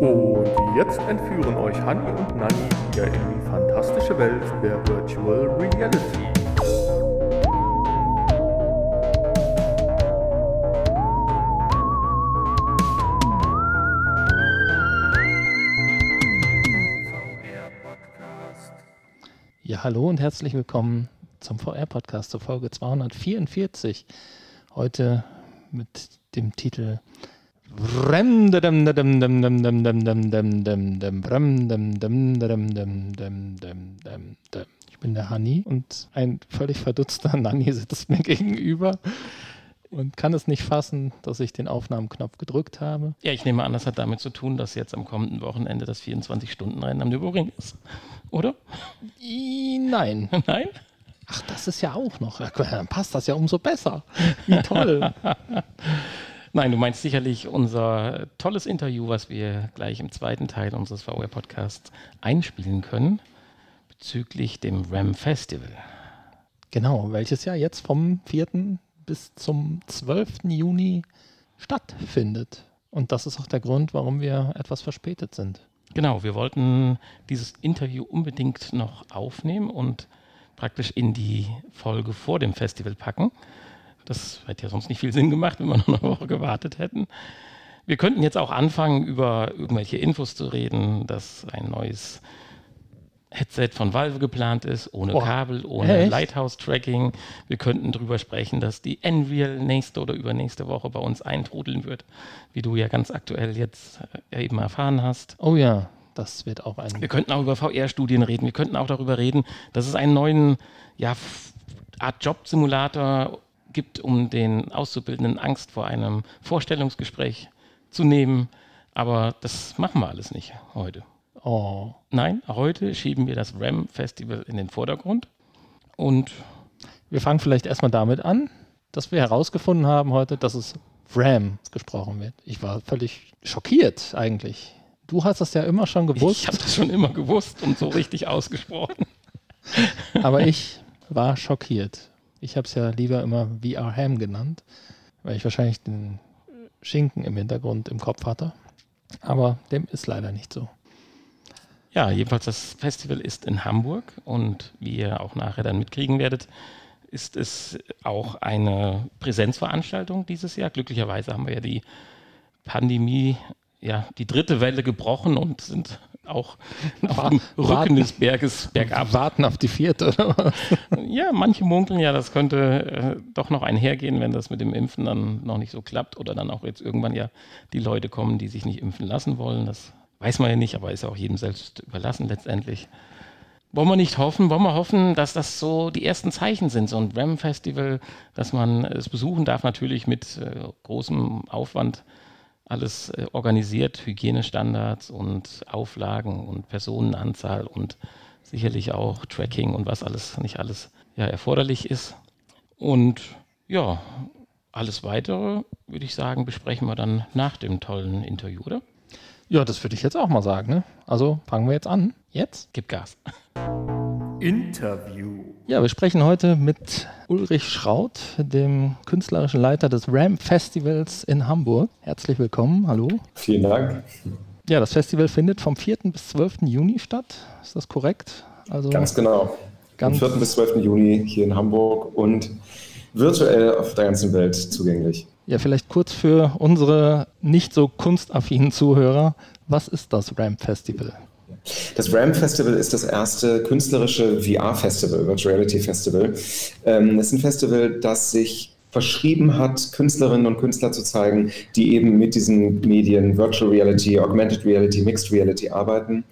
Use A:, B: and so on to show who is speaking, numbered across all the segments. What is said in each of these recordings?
A: Und jetzt entführen euch Hani und Nani wieder in die fantastische Welt der Virtual Reality.
B: Ja, hallo und herzlich willkommen zum VR-Podcast zur Folge 244. Heute mit dem Titel ich bin der Hani und ein völlig verdutzter Nanni sitzt mir gegenüber und kann es nicht fassen, dass ich den Aufnahmeknopf gedrückt habe.
C: Ja, ich nehme an, das hat damit zu tun, dass jetzt am kommenden Wochenende das 24-Stunden-Rennen am Nürburgring ist, oder?
B: Nein.
C: Nein?
B: Ach, das ist ja auch noch. Dann passt das ja umso besser. Wie toll.
C: Nein, du meinst sicherlich unser tolles Interview, was wir gleich im zweiten Teil unseres VR-Podcasts einspielen können, bezüglich dem RAM Festival.
B: Genau, welches ja jetzt vom 4. bis zum 12. Juni stattfindet. Und das ist auch der Grund, warum wir etwas verspätet sind.
C: Genau, wir wollten dieses Interview unbedingt noch aufnehmen und praktisch in die Folge vor dem Festival packen. Das hätte ja sonst nicht viel Sinn gemacht, wenn wir noch eine Woche gewartet hätten. Wir könnten jetzt auch anfangen, über irgendwelche Infos zu reden, dass ein neues Headset von Valve geplant ist, ohne Boah, Kabel, ohne Lighthouse-Tracking. Wir könnten darüber sprechen, dass die Nreal nächste oder übernächste Woche bei uns eintrudeln wird, wie du ja ganz aktuell jetzt äh, eben erfahren hast.
B: Oh ja, das wird auch ein.
C: Wir könnten auch über VR-Studien reden. Wir könnten auch darüber reden, dass es einen neuen ja, Art Job-Simulator gibt, um den Auszubildenden Angst vor einem Vorstellungsgespräch zu nehmen. Aber das machen wir alles nicht heute.
B: Oh.
C: Nein, heute schieben wir das RAM Festival in den Vordergrund. Und
B: wir fangen vielleicht erstmal damit an, dass wir herausgefunden haben heute, dass es RAM gesprochen wird. Ich war völlig schockiert eigentlich. Du hast das ja immer schon gewusst.
C: Ich habe das schon immer gewusst und so richtig ausgesprochen.
B: Aber ich war schockiert. Ich habe es ja lieber immer VR Ham genannt, weil ich wahrscheinlich den Schinken im Hintergrund im Kopf hatte. Aber dem ist leider nicht so.
C: Ja, jedenfalls das Festival ist in Hamburg und wie ihr auch nachher dann mitkriegen werdet, ist es auch eine Präsenzveranstaltung dieses Jahr. Glücklicherweise haben wir ja die Pandemie, ja, die dritte Welle gebrochen und sind auch auf dem Rücken des Berges bergab.
B: Warten auf die vierte, oder?
C: ja, manche munkeln ja, das könnte äh, doch noch einhergehen, wenn das mit dem Impfen dann noch nicht so klappt oder dann auch jetzt irgendwann ja die Leute kommen, die sich nicht impfen lassen wollen. Das weiß man ja nicht, aber ist auch jedem selbst überlassen letztendlich. Wollen wir nicht hoffen, wollen wir hoffen, dass das so die ersten Zeichen sind, so ein RAM-Festival, dass man es besuchen darf, natürlich mit äh, großem Aufwand alles äh, organisiert, Hygienestandards und Auflagen und Personenanzahl und sicherlich auch Tracking und was alles nicht alles ja, erforderlich ist. Und ja, alles weitere, würde ich sagen, besprechen wir dann nach dem tollen Interview, oder?
B: Ja, das würde ich jetzt auch mal sagen. Ne? Also fangen wir jetzt an. Jetzt?
C: Gib Gas.
A: Interview.
B: Ja, wir sprechen heute mit Ulrich Schraut, dem künstlerischen Leiter des Ramp Festivals in Hamburg. Herzlich willkommen, hallo.
D: Vielen Dank.
B: Ja, das Festival findet vom 4. bis 12. Juni statt. Ist das korrekt?
D: Also ganz genau. Ganz vom 4. bis 12. Juni hier in Hamburg und virtuell auf der ganzen Welt zugänglich.
B: Ja, vielleicht kurz für unsere nicht so kunstaffinen Zuhörer. Was ist das Ramp Festival?
D: Das Ramp Festival ist das erste künstlerische VR-Festival, Virtual Reality Festival. Ähm, es ist ein Festival, das sich verschrieben hat, Künstlerinnen und Künstler zu zeigen, die eben mit diesen Medien Virtual Reality, Augmented Reality, Mixed Reality arbeiten.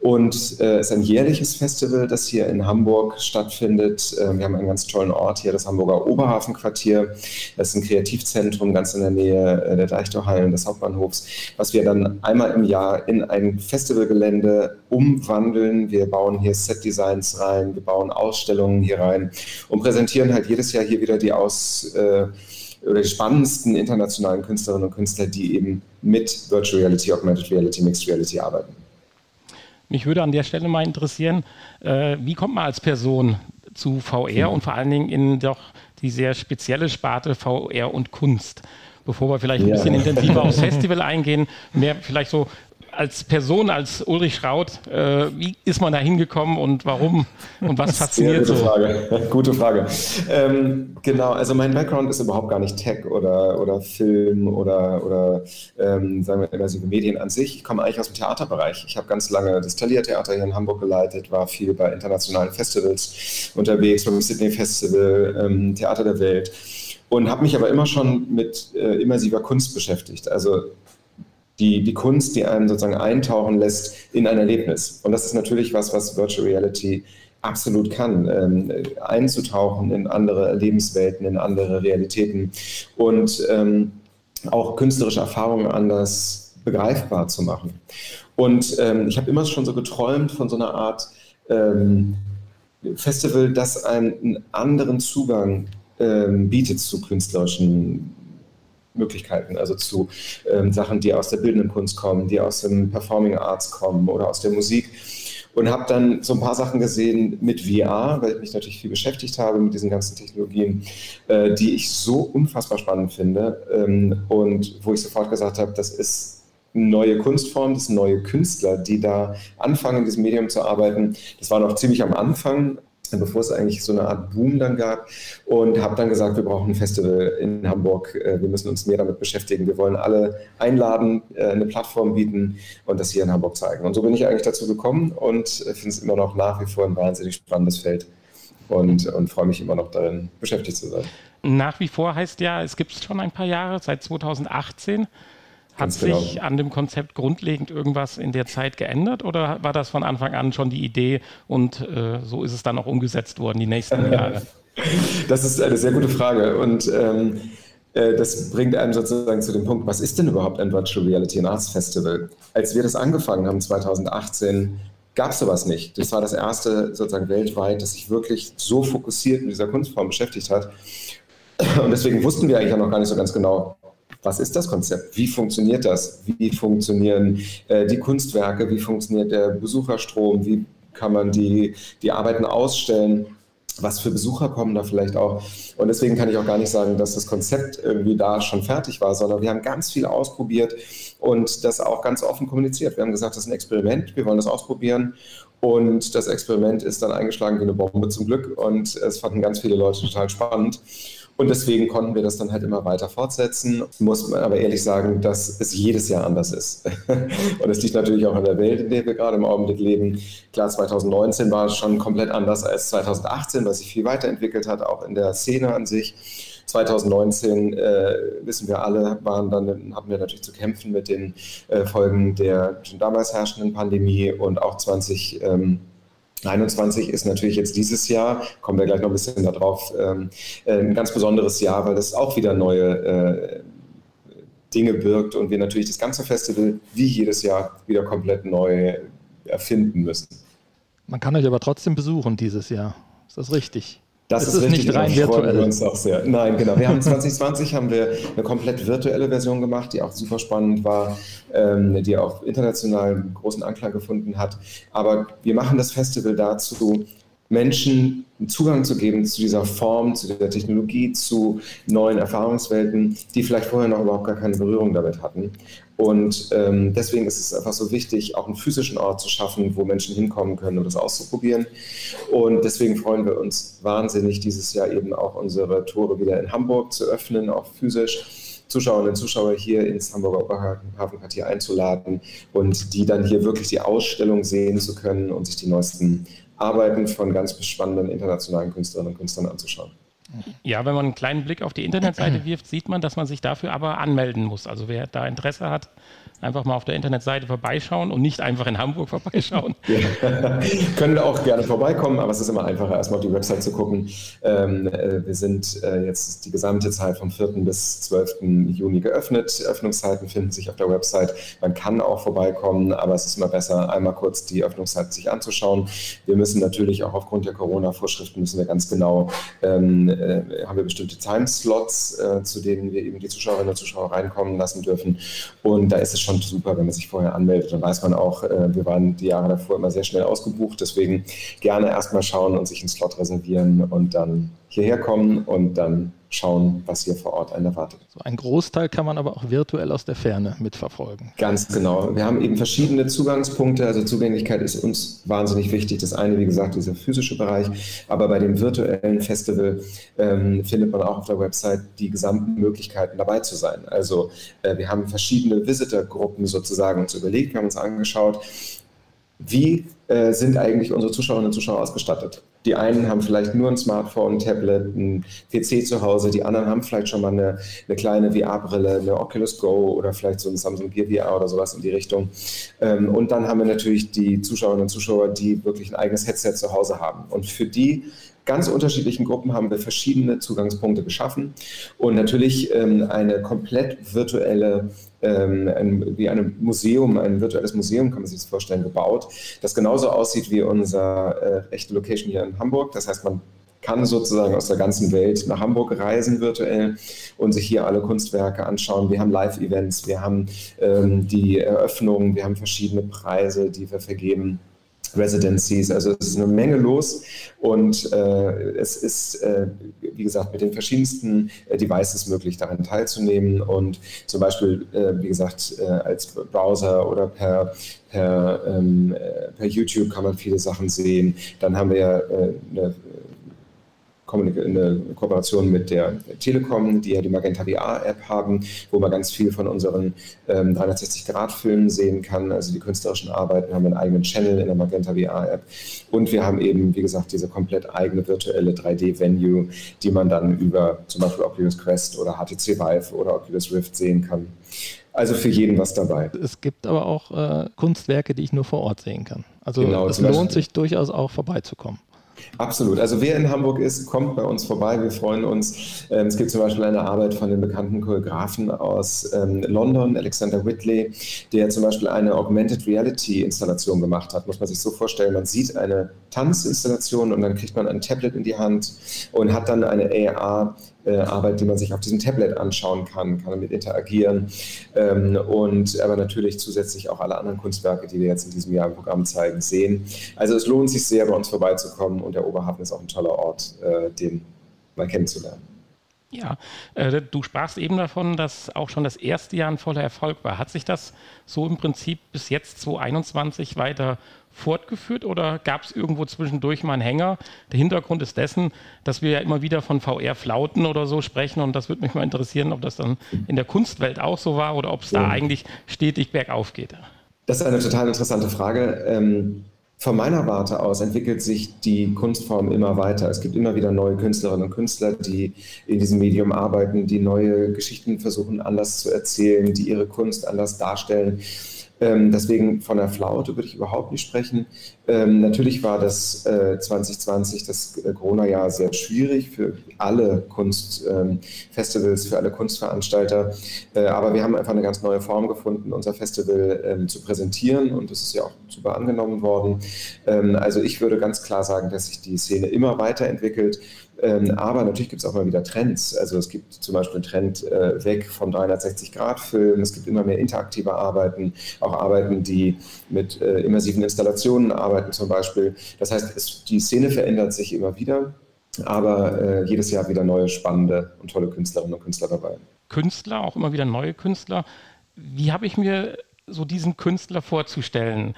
D: Und es äh, ist ein jährliches Festival, das hier in Hamburg stattfindet. Äh, wir haben einen ganz tollen Ort hier, das Hamburger Oberhafenquartier. Das ist ein Kreativzentrum ganz in der Nähe äh, der Deichtorhallen des Hauptbahnhofs, was wir dann einmal im Jahr in ein Festivalgelände umwandeln. Wir bauen hier Setdesigns rein, wir bauen Ausstellungen hier rein und präsentieren halt jedes Jahr hier wieder die Aus äh, oder die spannendsten internationalen Künstlerinnen und Künstler, die eben mit Virtual Reality, Augmented Reality, Mixed Reality arbeiten.
C: Mich würde an der Stelle mal interessieren, äh, wie kommt man als Person zu VR mhm. und vor allen Dingen in doch die sehr spezielle Sparte VR und Kunst? Bevor wir vielleicht ja. ein bisschen intensiver aufs Festival eingehen, mehr vielleicht so als Person, als Ulrich Schraut, äh, wie ist man da hingekommen und warum und was fasziniert
D: Sehr gute
C: so?
D: Frage. Gute Frage. Ähm, genau, also mein Background ist überhaupt gar nicht Tech oder, oder Film oder, oder ähm, sagen wir immersive Medien an sich. Ich komme eigentlich aus dem Theaterbereich. Ich habe ganz lange das Thalia-Theater hier in Hamburg geleitet, war viel bei internationalen Festivals unterwegs, beim Sydney Festival, ähm, Theater der Welt und habe mich aber immer schon mit äh, immersiver Kunst beschäftigt. Also die, die Kunst, die einen sozusagen eintauchen lässt in ein Erlebnis. Und das ist natürlich was, was Virtual Reality absolut kann, ähm, einzutauchen in andere Lebenswelten, in andere Realitäten und ähm, auch künstlerische Erfahrungen anders begreifbar zu machen. Und ähm, ich habe immer schon so geträumt von so einer Art ähm, Festival, das einen anderen Zugang ähm, bietet zu künstlerischen Möglichkeiten, also zu ähm, Sachen, die aus der bildenden Kunst kommen, die aus dem Performing Arts kommen oder aus der Musik. Und habe dann so ein paar Sachen gesehen mit VR, weil ich mich natürlich viel beschäftigt habe mit diesen ganzen Technologien, äh, die ich so unfassbar spannend finde ähm, und wo ich sofort gesagt habe, das ist neue Kunstform, das sind neue Künstler, die da anfangen, in diesem Medium zu arbeiten. Das war noch ziemlich am Anfang, bevor es eigentlich so eine Art Boom dann gab und habe dann gesagt, wir brauchen ein Festival in Hamburg, äh, wir müssen uns mehr damit beschäftigen, wir wollen alle einladen, äh, eine Plattform bieten und das hier in Hamburg zeigen. Und so bin ich eigentlich dazu gekommen und finde es immer noch nach wie vor ein wahnsinnig spannendes Feld und, und freue mich immer noch darin, beschäftigt zu sein.
C: Nach wie vor heißt ja, es gibt es schon ein paar Jahre, seit 2018. Hat
D: Ganz genau.
C: sich an dem Konzept grundlegend irgendwas in der Zeit geändert oder war das von Anfang an schon die Idee und äh, so ist es dann auch umgesetzt worden die nächsten Jahre?
D: Das ist eine sehr gute Frage und ähm, äh, das bringt einem sozusagen zu dem Punkt, was ist denn überhaupt ein Virtual Reality and Arts Festival? Als wir das angefangen haben 2018, gab es sowas nicht. Das war das erste sozusagen weltweit, das sich wirklich so fokussiert mit dieser Kunstform beschäftigt hat. Und deswegen wussten wir eigentlich auch noch gar nicht so ganz genau, was ist das Konzept? Wie funktioniert das? Wie funktionieren äh, die Kunstwerke? Wie funktioniert der Besucherstrom? Wie kann man die, die Arbeiten ausstellen? Was für Besucher kommen da vielleicht auch? Und deswegen kann ich auch gar nicht sagen, dass das Konzept irgendwie da schon fertig war, sondern wir haben ganz viel ausprobiert und das auch ganz offen kommuniziert. Wir haben gesagt, das ist ein Experiment, wir wollen das ausprobieren. Und das Experiment ist dann eingeschlagen wie eine Bombe zum Glück und es fanden ganz viele Leute total spannend. Und deswegen konnten wir das dann halt immer weiter fortsetzen. Muss man aber ehrlich sagen, dass es jedes Jahr anders ist. Und es liegt natürlich auch an der Welt, in der wir gerade im Augenblick leben. Klar, 2019 war schon komplett anders als 2018, was sich viel weiterentwickelt hat, auch in der Szene an sich. 2019, äh, wissen wir alle, waren dann, hatten wir natürlich zu kämpfen mit den äh, Folgen der schon damals herrschenden Pandemie und auch 20. Ähm, 21 ist natürlich jetzt dieses Jahr, kommen wir gleich noch ein bisschen darauf, ähm, äh, ein ganz besonderes Jahr, weil das auch wieder neue äh, Dinge birgt und wir natürlich das ganze Festival wie jedes Jahr wieder komplett neu erfinden müssen.
B: Man kann euch aber trotzdem besuchen dieses Jahr. Ist das richtig?
D: Das ist,
B: ist
D: richtig,
B: nicht rein virtuell.
D: Wir uns auch sehr. Nein, genau. Wir haben 2020 haben wir eine komplett virtuelle Version gemacht, die auch super spannend war, ähm, die auch international großen Anklang gefunden hat. Aber wir machen das Festival dazu, Menschen einen Zugang zu geben zu dieser Form, zu der Technologie, zu neuen Erfahrungswelten, die vielleicht vorher noch überhaupt gar keine Berührung damit hatten. Und ähm, deswegen ist es einfach so wichtig, auch einen physischen Ort zu schaffen, wo Menschen hinkommen können, um das auszuprobieren. Und deswegen freuen wir uns wahnsinnig, dieses Jahr eben auch unsere Tore wieder in Hamburg zu öffnen, auch physisch. Zuschauerinnen und Zuschauer hier ins Hamburger Oberhafenquartier einzuladen und die dann hier wirklich die Ausstellung sehen zu können und sich die neuesten Arbeiten von ganz spannenden internationalen Künstlerinnen und Künstlern anzuschauen.
C: Ja, wenn man einen kleinen Blick auf die Internetseite wirft, sieht man, dass man sich dafür aber anmelden muss. Also wer da Interesse hat, einfach mal auf der Internetseite vorbeischauen und nicht einfach in Hamburg vorbeischauen.
D: Ja. Können auch gerne vorbeikommen, aber es ist immer einfacher, erstmal auf die Website zu gucken. Ähm, äh, wir sind äh, jetzt die gesamte Zeit vom 4. bis 12. Juni geöffnet. Öffnungszeiten finden sich auf der Website. Man kann auch vorbeikommen, aber es ist immer besser, einmal kurz die Öffnungszeiten sich anzuschauen. Wir müssen natürlich auch aufgrund der Corona-Vorschriften müssen wir ganz genau, ähm, äh, haben wir bestimmte Timeslots, äh, zu denen wir eben die Zuschauerinnen und Zuschauer reinkommen lassen dürfen. Und da ist es schon super, wenn man sich vorher anmeldet. Dann weiß man auch, äh, wir waren die Jahre davor immer sehr schnell ausgebucht. Deswegen gerne erstmal schauen und sich einen Slot reservieren und dann hierher kommen und dann schauen, was hier vor Ort einen erwartet.
B: So ein Großteil kann man aber auch virtuell aus der Ferne mitverfolgen.
D: Ganz genau. Wir haben eben verschiedene Zugangspunkte. Also Zugänglichkeit ist uns wahnsinnig wichtig. Das eine, wie gesagt, dieser physische Bereich. Aber bei dem virtuellen Festival ähm, findet man auch auf der Website die gesamten Möglichkeiten dabei zu sein. Also äh, wir haben verschiedene Visitorgruppen sozusagen uns überlegt, wir haben uns angeschaut, wie äh, sind eigentlich unsere Zuschauerinnen und Zuschauer ausgestattet. Die einen haben vielleicht nur ein Smartphone, Tablet, ein PC zu Hause, die anderen haben vielleicht schon mal eine, eine kleine VR-Brille, eine Oculus Go oder vielleicht so ein Samsung Gear VR oder sowas in die Richtung. Ähm, und dann haben wir natürlich die Zuschauerinnen und Zuschauer, die wirklich ein eigenes Headset zu Hause haben. Und für die ganz unterschiedlichen Gruppen haben wir verschiedene Zugangspunkte geschaffen und natürlich ähm, eine komplett virtuelle, ähm, ein, wie ein Museum, ein virtuelles Museum, kann man sich das vorstellen, gebaut, das genauso aussieht wie unser äh, echte Location hier in Hamburg. Das heißt, man kann sozusagen aus der ganzen Welt nach Hamburg reisen virtuell und sich hier alle Kunstwerke anschauen. Wir haben Live-Events, wir haben ähm, die Eröffnungen, wir haben verschiedene Preise, die wir vergeben. Residencies. Also es ist eine Menge los und äh, es ist, äh, wie gesagt, mit den verschiedensten äh, Devices möglich, daran teilzunehmen und zum Beispiel, äh, wie gesagt, äh, als Browser oder per, per, ähm, äh, per YouTube kann man viele Sachen sehen. Dann haben wir eine eine Kooperation mit der Telekom, die ja die Magenta VR-App haben, wo man ganz viel von unseren ähm, 360-Grad-Filmen sehen kann. Also die künstlerischen Arbeiten haben einen eigenen Channel in der Magenta VR-App. Und wir haben eben, wie gesagt, diese komplett eigene virtuelle 3D-Venue, die man dann über zum Beispiel Oculus Quest oder HTC Vive oder Oculus Rift sehen kann. Also für jeden was dabei.
B: Es gibt aber auch äh, Kunstwerke, die ich nur vor Ort sehen kann. Also genau, es lohnt sich durchaus auch vorbeizukommen.
D: Absolut. Also wer in Hamburg ist, kommt bei uns vorbei. Wir freuen uns. Ähm, es gibt zum Beispiel eine Arbeit von dem bekannten Choreografen aus ähm, London, Alexander Whitley, der zum Beispiel eine Augmented Reality Installation gemacht hat. Muss man sich so vorstellen, man sieht eine Tanzinstallation und dann kriegt man ein Tablet in die Hand und hat dann eine AR Arbeit, die man sich auf diesem Tablet anschauen kann, kann damit interagieren ähm, und aber natürlich zusätzlich auch alle anderen Kunstwerke, die wir jetzt in diesem Jahr im Programm zeigen, sehen. Also es lohnt sich sehr, bei uns vorbeizukommen und der Oberhafen ist auch ein toller Ort, äh, den mal kennenzulernen.
C: Ja, äh, du sprachst eben davon, dass auch schon das erste Jahr ein voller Erfolg war. Hat sich das so im Prinzip bis jetzt 2021 weiter fortgeführt oder gab es irgendwo zwischendurch mal einen Hänger? Der Hintergrund ist dessen, dass wir ja immer wieder von VR-Flauten oder so sprechen und das würde mich mal interessieren, ob das dann in der Kunstwelt auch so war oder ob es da eigentlich stetig bergauf geht.
D: Das ist eine total interessante Frage. Ähm, von meiner Warte aus entwickelt sich die Kunstform immer weiter. Es gibt immer wieder neue Künstlerinnen und Künstler, die in diesem Medium arbeiten, die neue Geschichten versuchen anders zu erzählen, die ihre Kunst anders darstellen. Ähm, deswegen von der Flaute würde ich überhaupt nicht sprechen. Ähm, natürlich war das äh, 2020, das äh, Corona-Jahr, sehr schwierig für alle Kunstfestivals, ähm, für alle Kunstveranstalter. Äh, aber wir haben einfach eine ganz neue Form gefunden, unser Festival ähm, zu präsentieren und das ist ja auch super angenommen worden. Ähm, also ich würde ganz klar sagen, dass sich die Szene immer weiterentwickelt. Ähm, aber natürlich gibt es auch mal wieder Trends. Also es gibt zum Beispiel einen Trend äh, weg vom 360-Grad-Film. Es gibt immer mehr interaktive Arbeiten, auch Arbeiten, die mit äh, immersiven Installationen arbeiten zum Beispiel. Das heißt, es, die Szene verändert sich immer wieder, aber äh, jedes Jahr wieder neue, spannende und tolle Künstlerinnen und Künstler dabei.
C: Künstler, auch immer wieder neue Künstler. Wie habe ich mir so diesen Künstler vorzustellen?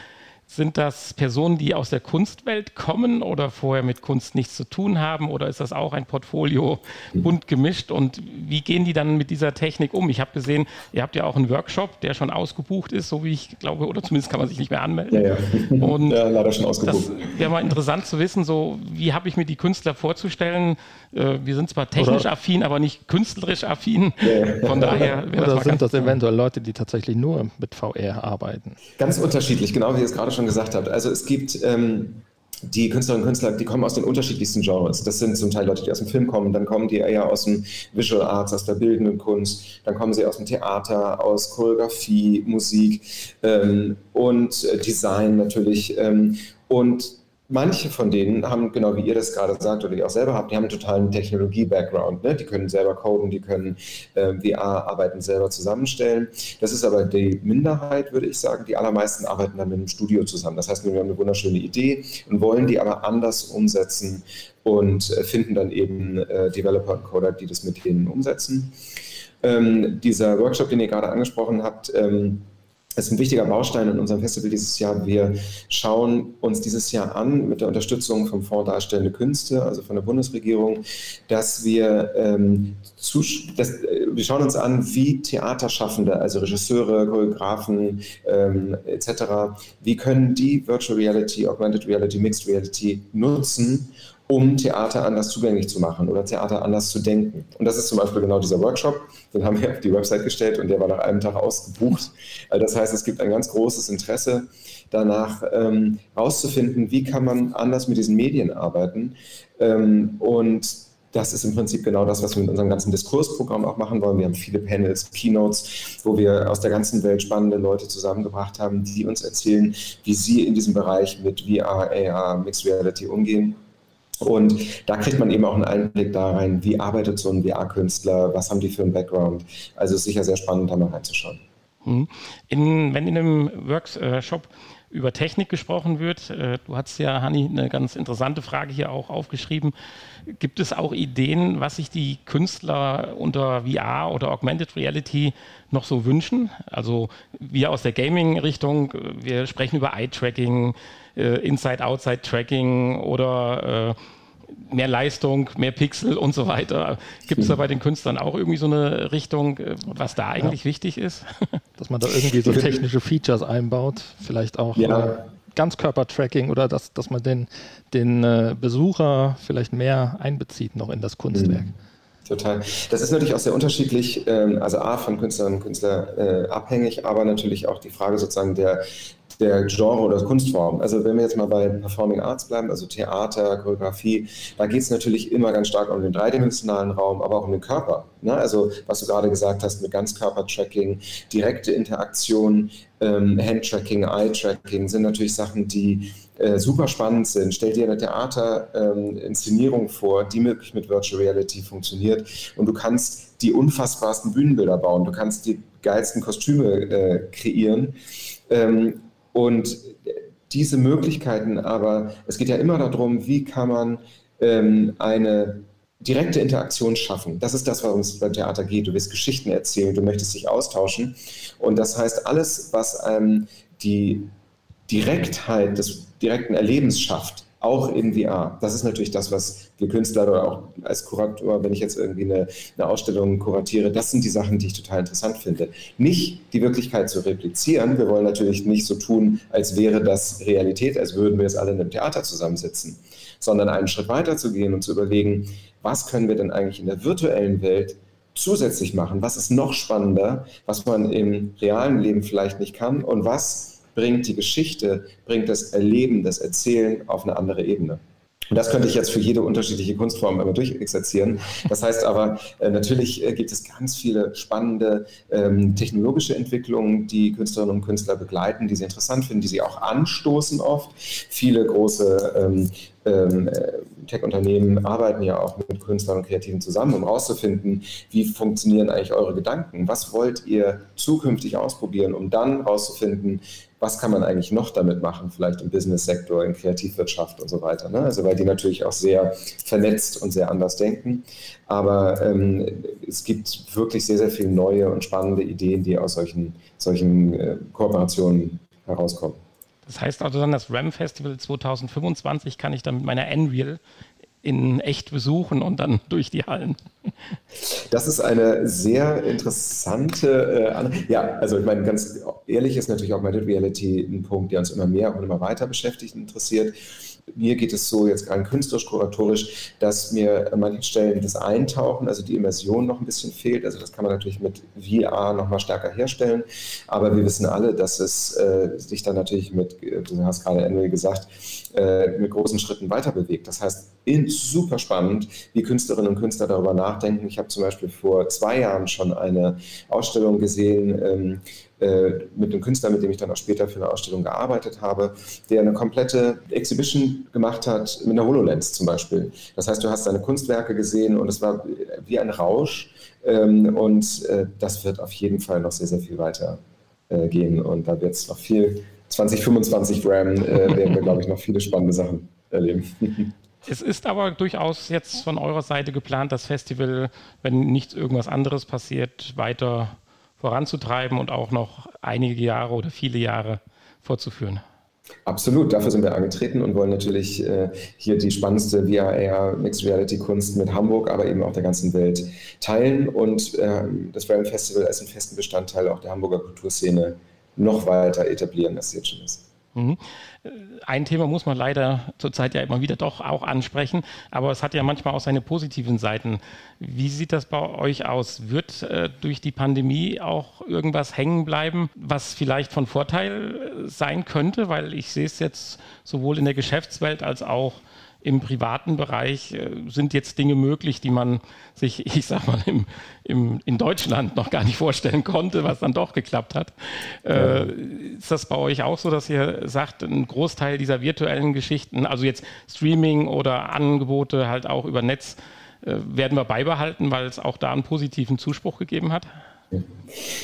C: Sind das Personen, die aus der Kunstwelt kommen oder vorher mit Kunst nichts zu tun haben? Oder ist das auch ein Portfolio bunt gemischt? Und wie gehen die dann mit dieser Technik um? Ich habe gesehen, ihr habt ja auch einen Workshop, der schon ausgebucht ist, so wie ich glaube, oder zumindest kann man sich nicht mehr anmelden. Ja, ja. Und ja, leider schon ausgebucht. Das wäre mal interessant zu wissen, so wie habe ich mir die Künstler vorzustellen? Äh, wir sind zwar technisch oder affin, aber nicht künstlerisch affin.
B: Ja. Von daher Oder das sind das eventuell Leute, die tatsächlich nur mit VR arbeiten?
D: Ganz unterschiedlich, genau wie ihr es gerade schon gesagt habt. Also es gibt ähm, die Künstlerinnen und Künstler, die kommen aus den unterschiedlichsten Genres. Das sind zum Teil Leute, die aus dem Film kommen, dann kommen die eher aus dem Visual Arts, aus der bildenden Kunst, dann kommen sie aus dem Theater, aus Choreografie, Musik ähm, und Design natürlich. Ähm, und manche von denen haben, genau wie ihr das gerade sagt oder ihr auch selber habt, die haben einen totalen Technologie-Background. Ne? Die können selber coden, die können äh, VR-Arbeiten selber zusammenstellen. Das ist aber die Minderheit, würde ich sagen. Die allermeisten arbeiten dann mit einem Studio zusammen. Das heißt, wir haben eine wunderschöne Idee und wollen die aber anders umsetzen und äh, finden dann eben äh, Developer und Coder, die das mit denen umsetzen. Ähm, dieser Workshop, den ihr gerade angesprochen habt, ähm, ist ein wichtiger Baustein in unserem Festival dieses Jahr. Wir schauen uns dieses Jahr an mit der Unterstützung vom Fonds Darstellende Künste, also von der Bundesregierung, dass wir, ähm, zu, dass, äh, wir schauen uns an, wie Theaterschaffende, also Regisseure, Choreografen ähm, etc., wie können die Virtual Reality, Augmented Reality, Mixed Reality nutzen, um Theater anders zugänglich zu machen oder Theater anders zu denken. Und das ist zum Beispiel genau dieser Workshop, den haben wir auf die Website gestellt und der war nach einem Tag ausgebucht. Also das heißt, es gibt ein ganz großes Interesse danach ähm, herauszufinden, wie kann man anders mit diesen Medien arbeiten. Ähm, und das ist im Prinzip genau das, was wir mit unserem ganzen Diskursprogramm auch machen wollen. Wir haben viele Panels, Keynotes, wo wir aus der ganzen Welt spannende Leute zusammengebracht haben, die uns erzählen, wie sie in diesem Bereich mit VR, AR, Mixed Reality umgehen. Und da kriegt man eben auch einen Einblick da rein, wie arbeitet so ein VR-Künstler, was haben die für einen Background. Also ist sicher sehr spannend, da mal reinzuschauen.
C: Mhm. In, wenn in einem Workshop über Technik gesprochen wird, äh, du hast ja, Hanni, eine ganz interessante Frage hier auch aufgeschrieben. Gibt es auch Ideen, was sich die Künstler unter VR oder Augmented Reality noch so wünschen? Also wir aus der Gaming-Richtung, wir sprechen über Eye-Tracking, äh, Inside-Outside-Tracking oder äh, mehr Leistung, mehr Pixel und so weiter. Gibt es da bei den Künstlern auch irgendwie so eine Richtung, äh, was da eigentlich ja. wichtig ist?
B: Dass man da irgendwie so technische Features einbaut, vielleicht auch ja. äh, Ganzkörpertracking oder dass, dass man den, den äh, Besucher vielleicht mehr einbezieht noch in das Kunstwerk. Mhm.
D: Total. Das ist natürlich auch sehr unterschiedlich, ähm, also A, von Künstlerinnen und Künstlern abhängig, aber natürlich auch die Frage sozusagen der, der Genre oder Kunstform. Also wenn wir jetzt mal bei Performing Arts bleiben, also Theater, Choreografie, da geht es natürlich immer ganz stark um den dreidimensionalen Raum, aber auch um den Körper. Ne? Also was du gerade gesagt hast mit Ganzkörpertracking, direkte Interaktion, ähm, Handtracking, Eye-Tracking sind natürlich Sachen, die äh, super spannend sind. Stell dir eine Theaterinszenierung ähm, vor, die möglich mit Virtual Reality funktioniert und du kannst die unfassbarsten Bühnenbilder bauen, du kannst die geilsten Kostüme äh, kreieren. Ähm, und diese Möglichkeiten aber, es geht ja immer darum, wie kann man ähm, eine direkte Interaktion schaffen. Das ist das, was es beim Theater geht. Du willst Geschichten erzählen, du möchtest dich austauschen. Und das heißt, alles, was ähm, die Direktheit des direkten Erlebens schafft, auch in VR. Das ist natürlich das, was wir Künstler oder auch als Kurator, wenn ich jetzt irgendwie eine, eine, Ausstellung kuratiere, das sind die Sachen, die ich total interessant finde. Nicht die Wirklichkeit zu replizieren. Wir wollen natürlich nicht so tun, als wäre das Realität, als würden wir jetzt alle in einem Theater zusammensitzen, sondern einen Schritt weiter zu gehen und zu überlegen, was können wir denn eigentlich in der virtuellen Welt zusätzlich machen? Was ist noch spannender, was man im realen Leben vielleicht nicht kann und was bringt die Geschichte, bringt das Erleben, das Erzählen auf eine andere Ebene. Und das könnte ich jetzt für jede unterschiedliche Kunstform immer durchexerzieren. Das heißt aber, äh, natürlich äh, gibt es ganz viele spannende ähm, technologische Entwicklungen, die Künstlerinnen und Künstler begleiten, die sie interessant finden, die sie auch anstoßen oft. Viele große ähm, ähm, äh, Tech-Unternehmen arbeiten ja auch mit Künstlern und Kreativen zusammen, um herauszufinden, wie funktionieren eigentlich eure Gedanken? Was wollt ihr zukünftig ausprobieren, um dann herauszufinden, was kann man eigentlich noch damit machen, vielleicht im Business-Sektor, in Kreativwirtschaft und so weiter. Ne? Also weil die natürlich auch sehr vernetzt und sehr anders denken. Aber ähm, es gibt wirklich sehr, sehr viele neue und spannende Ideen, die aus solchen, solchen äh, Kooperationen herauskommen.
C: Das heißt also dann, das RAM Festival 2025 kann ich dann mit meiner Unreal in echt besuchen und dann durch die Hallen?
D: Das ist eine sehr interessante, äh, ja, also ich meine, ganz ehrlich ist natürlich Augmented Reality ein Punkt, der uns immer mehr und immer weiter beschäftigt und interessiert. Mir geht es so jetzt rein künstlerisch-kuratorisch, dass mir an manchen Stellen das Eintauchen, also die Immersion noch ein bisschen fehlt. Also das kann man natürlich mit VR noch mal stärker herstellen. Aber wir wissen alle, dass es äh, sich dann natürlich mit, du hast gerade Emily gesagt, äh, mit großen Schritten weiter bewegt. Das heißt, in, super spannend, wie Künstlerinnen und Künstler darüber nachdenken. Ich habe zum Beispiel vor zwei Jahren schon eine Ausstellung gesehen ähm, äh, mit einem Künstler, mit dem ich dann auch später für eine Ausstellung gearbeitet habe, der eine komplette Exhibition gemacht hat mit einer HoloLens zum Beispiel. Das heißt, du hast seine Kunstwerke gesehen und es war wie ein Rausch. Ähm, und äh, das wird auf jeden Fall noch sehr, sehr viel weiter äh, gehen. Und da wird es noch viel 2025 RAM äh, werden wir, glaube ich, noch viele spannende Sachen erleben.
C: Es ist aber durchaus jetzt von eurer Seite geplant, das Festival, wenn nichts irgendwas anderes passiert, weiter voranzutreiben und auch noch einige Jahre oder viele Jahre fortzuführen.
D: Absolut, dafür sind wir angetreten und wollen natürlich äh, hier die spannendste VR, Mixed Reality Kunst mit Hamburg, aber eben auch der ganzen Welt teilen und äh, das Realm Festival als einen festen Bestandteil auch der Hamburger Kulturszene noch weiter etablieren, als es jetzt schon ist. Mhm.
C: Ein Thema muss man leider zurzeit ja immer wieder doch auch ansprechen, aber es hat ja manchmal auch seine positiven Seiten. Wie sieht das bei euch aus? Wird äh, durch die Pandemie auch irgendwas hängen bleiben, was vielleicht von Vorteil sein könnte? Weil ich sehe es jetzt sowohl in der Geschäftswelt als auch im privaten Bereich äh, sind jetzt Dinge möglich, die man sich, ich sag mal, im, im, in Deutschland noch gar nicht vorstellen konnte, was dann doch geklappt hat. Äh, ist das bei euch auch so, dass ihr sagt, ein Großteil dieser virtuellen Geschichten, also jetzt Streaming oder Angebote halt auch über Netz, äh, werden wir beibehalten, weil es auch da einen positiven Zuspruch gegeben hat?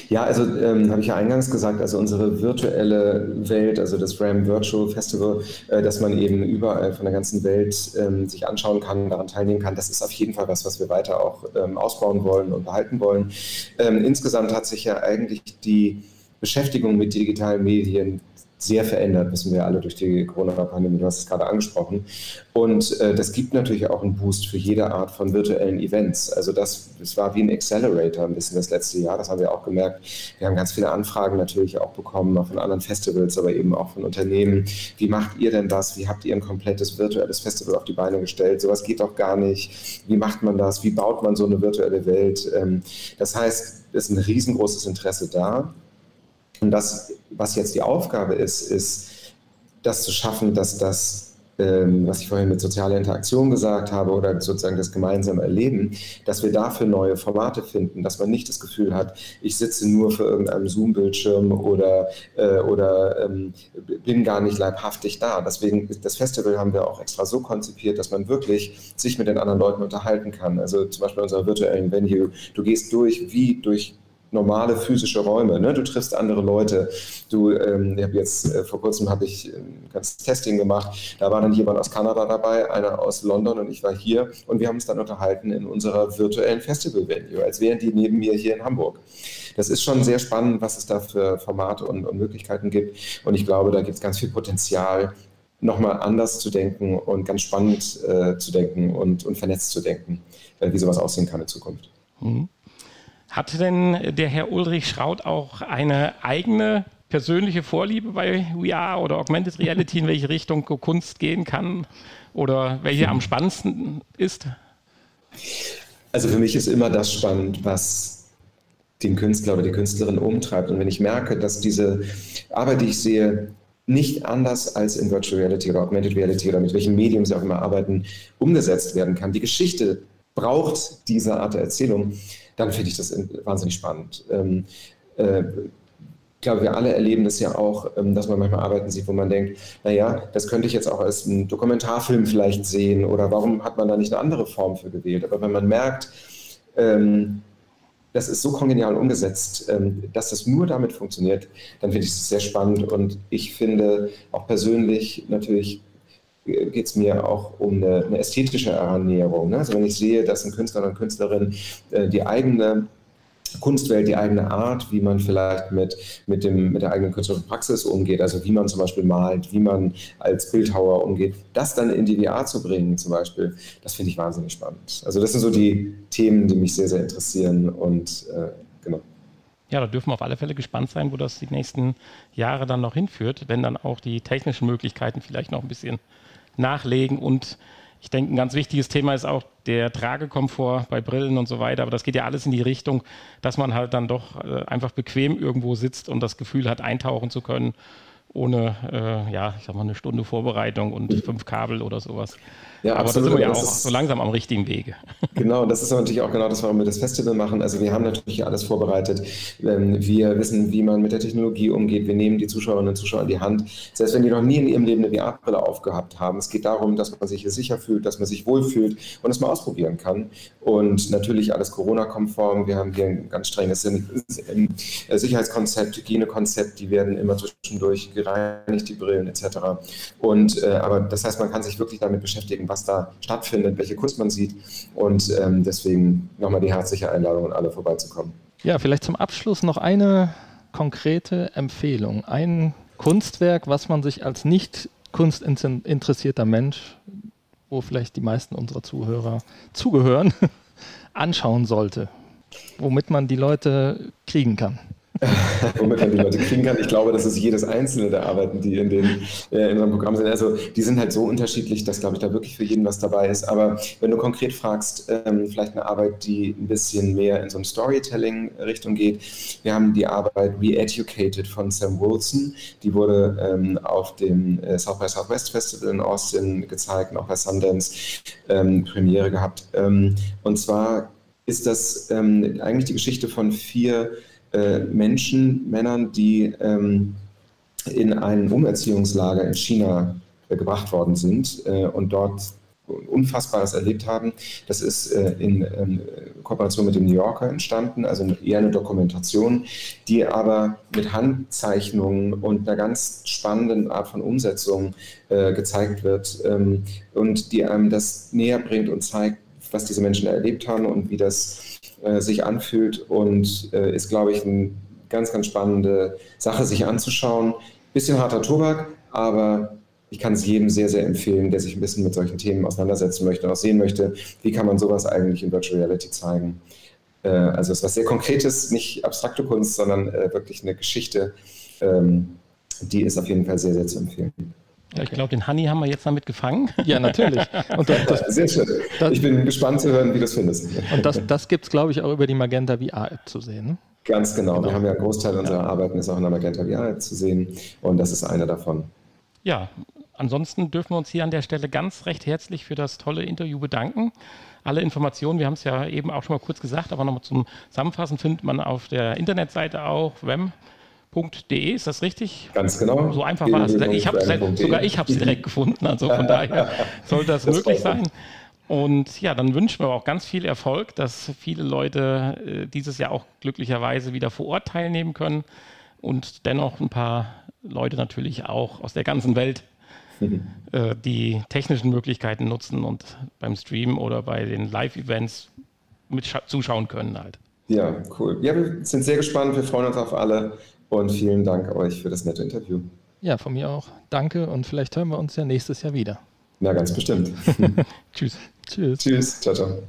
D: Ja, also ähm, habe ich ja eingangs gesagt, also unsere virtuelle Welt, also das RAM Virtual Festival, äh, dass man eben überall von der ganzen Welt ähm, sich anschauen kann, daran teilnehmen kann, das ist auf jeden Fall was, was wir weiter auch ähm, ausbauen wollen und behalten wollen. Ähm, insgesamt hat sich ja eigentlich die Beschäftigung mit digitalen Medien sehr verändert, wissen wir alle durch die Corona-Pandemie, du hast es gerade angesprochen. Und äh, das gibt natürlich auch einen Boost für jede Art von virtuellen Events. Also das, das war wie ein Accelerator ein bisschen das letzte Jahr, das haben wir auch gemerkt. Wir haben ganz viele Anfragen natürlich auch bekommen, auch von anderen Festivals, aber eben auch von Unternehmen. Wie macht ihr denn das? Wie habt ihr ein komplettes virtuelles Festival auf die Beine gestellt? Sowas geht doch gar nicht. Wie macht man das? Wie baut man so eine virtuelle Welt? Ähm, das heißt, es ist ein riesengroßes Interesse da. Und das, was jetzt die Aufgabe ist, ist, das zu schaffen, dass das, ähm, was ich vorhin mit sozialer Interaktion gesagt habe oder sozusagen das gemeinsame Erleben, dass wir dafür neue Formate finden, dass man nicht das Gefühl hat, ich sitze nur vor irgendeinem Zoom-Bildschirm oder, äh, oder ähm, bin gar nicht leibhaftig da. Deswegen, das Festival haben wir auch extra so konzipiert, dass man wirklich sich mit den anderen Leuten unterhalten kann. Also zum Beispiel unserer virtuellen Venue, du gehst durch wie durch normale physische Räume. Ne? Du triffst andere Leute. Du, ähm, ich habe jetzt äh, vor kurzem habe ich ein ganzes Testing gemacht. Da war dann jemand aus Kanada dabei, einer aus London und ich war hier und wir haben uns dann unterhalten in unserer virtuellen Festival-Venue, als wären die neben mir hier in Hamburg. Das ist schon sehr spannend, was es da für Formate und, und Möglichkeiten gibt. Und ich glaube, da gibt es ganz viel Potenzial, nochmal anders zu denken und ganz spannend äh, zu denken und, und vernetzt zu denken, äh, wie sowas aussehen kann in Zukunft. Mhm.
C: Hat denn der Herr Ulrich Schraut auch eine eigene persönliche Vorliebe bei VR oder Augmented Reality, in welche Richtung Kunst gehen kann oder welche am spannendsten ist?
D: Also für mich ist immer das spannend, was den Künstler oder die Künstlerin umtreibt. Und wenn ich merke, dass diese Arbeit, die ich sehe, nicht anders als in Virtual Reality oder Augmented Reality oder mit welchem Medium sie auch immer arbeiten, umgesetzt werden kann. Die Geschichte braucht diese Art der Erzählung dann finde ich das wahnsinnig spannend. Ähm, äh, ich glaube, wir alle erleben das ja auch, ähm, dass man manchmal Arbeiten sieht, wo man denkt, naja, das könnte ich jetzt auch als einen Dokumentarfilm vielleicht sehen oder warum hat man da nicht eine andere Form für gewählt? Aber wenn man merkt, ähm, das ist so kongenial umgesetzt, ähm, dass das nur damit funktioniert, dann finde ich es sehr spannend und ich finde auch persönlich natürlich geht es mir auch um eine, eine ästhetische Annäherung. Ne? Also wenn ich sehe, dass ein Künstler oder eine Künstlerin äh, die eigene Kunstwelt, die eigene Art, wie man vielleicht mit, mit, dem, mit der eigenen künstlerischen Praxis umgeht, also wie man zum Beispiel malt, wie man als Bildhauer umgeht, das dann in die VR zu bringen zum Beispiel, das finde ich wahnsinnig spannend. Also das sind so die Themen, die mich sehr, sehr interessieren und äh, genau.
C: Ja, da dürfen wir auf alle Fälle gespannt sein, wo das die nächsten Jahre dann noch hinführt, wenn dann auch die technischen Möglichkeiten vielleicht noch ein bisschen nachlegen. Und ich denke, ein ganz wichtiges Thema ist auch der Tragekomfort bei Brillen und so weiter. Aber das geht ja alles in die Richtung, dass man halt dann doch äh, einfach bequem irgendwo sitzt und das Gefühl hat, eintauchen zu können. ohne, äh, ja, ich sag mal, eine Stunde Vorbereitung und fünf Kabel oder sowas.
D: Ja,
C: aber
D: absolut,
C: da sind wir ja auch
D: ist-
C: so langsam am richtigen Wege.
D: Genau, das ist natürlich auch genau das, warum wir das Festival machen. Also wir haben natürlich alles vorbereitet. Ähm, Wir wissen, wie man mit der Technologie umgeht. Wir nehmen die Zuschauerinnen und Zuschauer in die Hand. Selbst wenn die noch nie in ihrem Leben eine VR-Brille aufgehabt haben. Es geht darum, dass man sich hier sicher fühlt, dass man sich wohlfühlt und es mal ausprobieren kann. Und natürlich alles Corona-konform. Wir haben hier ein ganz strenges ähm, Sicherheitskonzept, Hygienekonzept. Die werden immer zwischendurch gereinigt, die Brillen etc. Und äh, aber das heißt, man kann sich wirklich damit beschäftigen, was da stattfindet, welche Kunst man sieht. Und ähm, deswegen nochmal die herzliche Einladung, an alle vorbeizukommen.
B: Ja, vielleicht zum Abschluss noch eine konkrete Empfehlung. Ein Kunstwerk, was man sich als nicht kunstinteressierter Mensch, wo vielleicht die meisten unserer Zuhörer zugehören, anschauen sollte. Womit man die Leute kriegen kann.
D: Womit man die Leute kriegen kann. Ich glaube, das ist jedes einzelne der Arbeiten, die in, den, äh, in unserem Programm sind. Also die sind halt so unterschiedlich, dass, glaube ich, da wirklich für jeden was dabei ist. Aber wenn du konkret fragst, ähm, vielleicht eine Arbeit, die ein bisschen mehr in so eine Storytelling-Richtung geht. Wir haben die Arbeit Re-Educated von Sam Wilson. Die wurde ähm, auf dem äh, South by Southwest Festival in Austin gezeigt und auch bei Sundance ähm, Premiere gehabt. Ähm, und zwar ist das ähm, eigentlich die Geschichte von vier äh, Menschen, Männern, die ähm, in ein Umerziehungslager in China äh, gebracht worden sind äh, und dort Unfassbares erlebt haben. Das ist äh, in ähm, Kooperation mit dem New Yorker entstanden, also eher eine Dokumentation, die aber mit Handzeichnungen und einer ganz spannenden Art von Umsetzung äh, gezeigt wird ähm, und die einem das näher bringt und zeigt, was diese Menschen erlebt haben und wie das äh, sich anfühlt und äh, ist, glaube ich, eine ganz, ganz spannende Sache, sich anzuschauen. Bisschen harter Tobak, aber ich kann es jedem sehr, sehr empfehlen, der sich ein bisschen mit solchen Themen auseinandersetzen möchte und auch sehen möchte, wie kann man sowas eigentlich in Virtual Reality zeigen. Äh, also es ist was sehr Konkretes, nicht abstrakte Kunst, sondern äh, wirklich eine Geschichte, ähm, die ist auf jeden Fall sehr, sehr zu empfehlen.
C: Ja, ich glaube, den Honey haben wir jetzt damit gefangen.
B: Ja, natürlich. Und das, das,
D: Sehr schön.
B: das-
D: Ich bin gespannt zu hören, wie du es findest.
B: und das, das gibt es, glaube ich, auch über die Magenta VR-App zu sehen. Ne?
D: Ganz genau.
B: Genau.
D: Wir haben ja einen Großteil unserer Arbeiten ist auch in der Magenta VR zu sehen und das ist eine davon.
C: Ja, ansonsten dürfen wir uns hier an der Stelle ganz recht herzlich für das tolle Interview bedanken. Alle Informationen, wir haben es ja eben auch schon mal kurz gesagt, aber nochmal zum Zusammenfassen findet man auf der Internetseite auch wem.de, ist das richtig?
D: Ganz genau.
C: So einfach war das. Ich hab,
D: www.wm.de.
C: sogar ich habe es direkt gefunden, also von daher sollte das,
D: Das
C: möglich sein. Und ja, dann wünschen wir auch ganz viel Erfolg, dass viele Leute äh, dieses Jahr auch glücklicherweise wieder vor Ort teilnehmen können und dennoch ein paar Leute natürlich auch aus der ganzen Welt äh, die technischen Möglichkeiten nutzen und beim Stream oder bei den Live-Events mit scha- zuschauen können halt.
D: Ja, cool. Ja, wir sind sehr gespannt. Wir freuen uns auf alle und vielen Dank euch für das nette Interview.
B: Ja, von mir auch. Danke und vielleicht hören wir uns ja nächstes Jahr wieder.
D: Na, ganz bestimmt.
C: Tschüss.
B: Tschüss.
D: Tschüss. Ciao, ciao.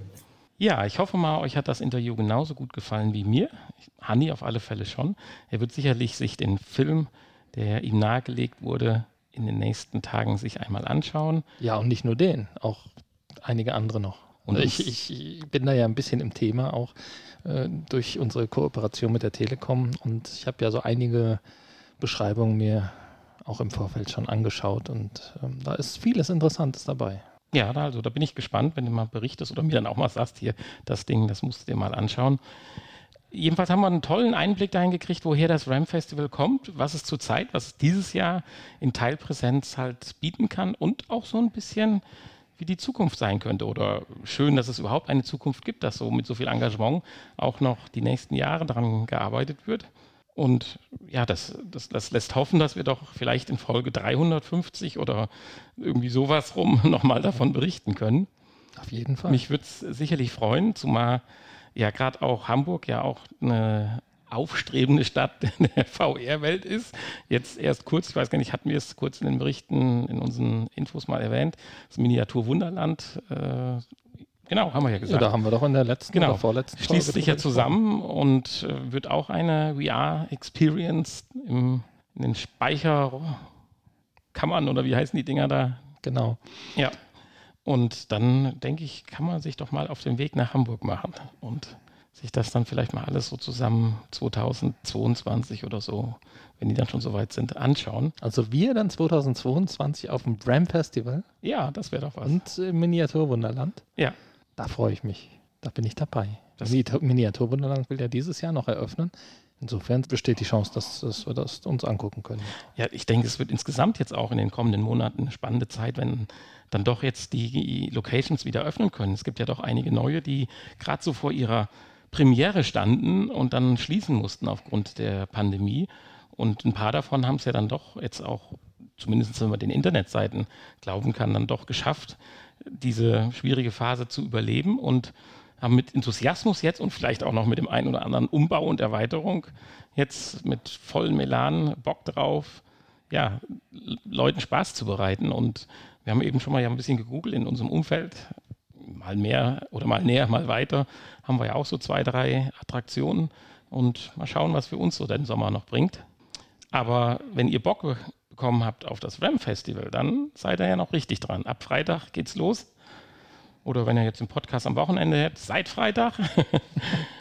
C: Ja, ich hoffe mal, euch hat das Interview genauso gut gefallen wie mir. Hanni auf alle Fälle schon. Er wird sicherlich sich den Film, der ihm nahegelegt wurde, in den nächsten Tagen sich einmal anschauen.
B: Ja, und nicht nur den, auch einige andere noch. Und ich, ich, bin da ja ein bisschen im Thema auch äh, durch unsere Kooperation mit der Telekom und ich habe ja so einige Beschreibungen mir auch im Vorfeld schon angeschaut und ähm, da ist vieles Interessantes dabei.
C: Ja, also da bin ich gespannt, wenn du mal berichtest oder mir dann auch mal sagst, hier, das Ding, das musst du dir mal anschauen. Jedenfalls haben wir einen tollen Einblick dahin gekriegt, woher das RAM Festival kommt, was es zurzeit, was es dieses Jahr in Teilpräsenz halt bieten kann und auch so ein bisschen, wie die Zukunft sein könnte. Oder schön, dass es überhaupt eine Zukunft gibt, dass so mit so viel Engagement auch noch die nächsten Jahre daran gearbeitet wird. Und ja, das, das, das lässt hoffen, dass wir doch vielleicht in Folge 350 oder irgendwie sowas rum nochmal davon berichten können.
B: Auf jeden Fall.
C: Mich würde es sicherlich freuen, zumal ja gerade auch Hamburg ja auch eine aufstrebende Stadt der VR-Welt ist. Jetzt erst kurz, ich weiß gar nicht, hatten wir es kurz in den Berichten, in unseren Infos mal erwähnt, das Miniatur Wunderland. Äh, genau, haben wir ja
B: ja,
C: gesagt.
B: da haben wir doch in der letzten
C: Genau.
B: oder vorletzten
C: Schließt
B: Folge
C: sich ja zusammen und äh, wird auch eine VR-Experience in den Speicherkammern oder wie heißen die Dinger da?
B: Genau.
C: Ja. Und dann denke ich, kann man sich doch mal auf den Weg nach Hamburg machen und sich das dann vielleicht mal alles so zusammen 2022 oder so, wenn die dann schon soweit sind, anschauen.
B: Also wir dann 2022 auf dem Bram Festival
C: Ja, das wäre doch was.
B: und im Miniaturwunderland.
C: Ja.
B: Da freue ich mich. Da bin ich dabei.
C: Das-
B: Das Miniatur- Miniaturwunderland will ja dieses Jahr noch eröffnen. Insofern besteht die Chance, dass, dass wir das uns angucken können.
C: Ja, ich denke, es wird insgesamt jetzt auch in den kommenden Monaten eine spannende Zeit, wenn dann doch jetzt die Locations wieder öffnen können. Es gibt ja doch einige neue, die gerade so vor ihrer Premiere standen und dann schließen mussten aufgrund der Pandemie. Und ein paar davon haben es ja dann doch jetzt auch, zumindest wenn man den Internetseiten glauben kann, dann doch geschafft, diese schwierige Phase zu überleben und haben mit Enthusiasmus jetzt und vielleicht auch noch mit dem einen oder anderen Umbau und Erweiterung jetzt mit vollem Elan Bock drauf, ja, Leuten Spaß zu bereiten. Und wir haben eben schon mal ja ein bisschen gegoogelt in unserem Umfeld. Mal mehr oder mal näher, mal weiter. Haben wir ja auch so zwei, drei Attraktionen. Und mal schauen, was für uns so den Sommer noch bringt. Aber wenn ihr Bock be- bekommen habt auf das Ram Festival, dann seid ihr ja noch richtig dran. Ab Freitag geht's los. Oder wenn ihr jetzt den Podcast am Wochenende habt, seit Freitag.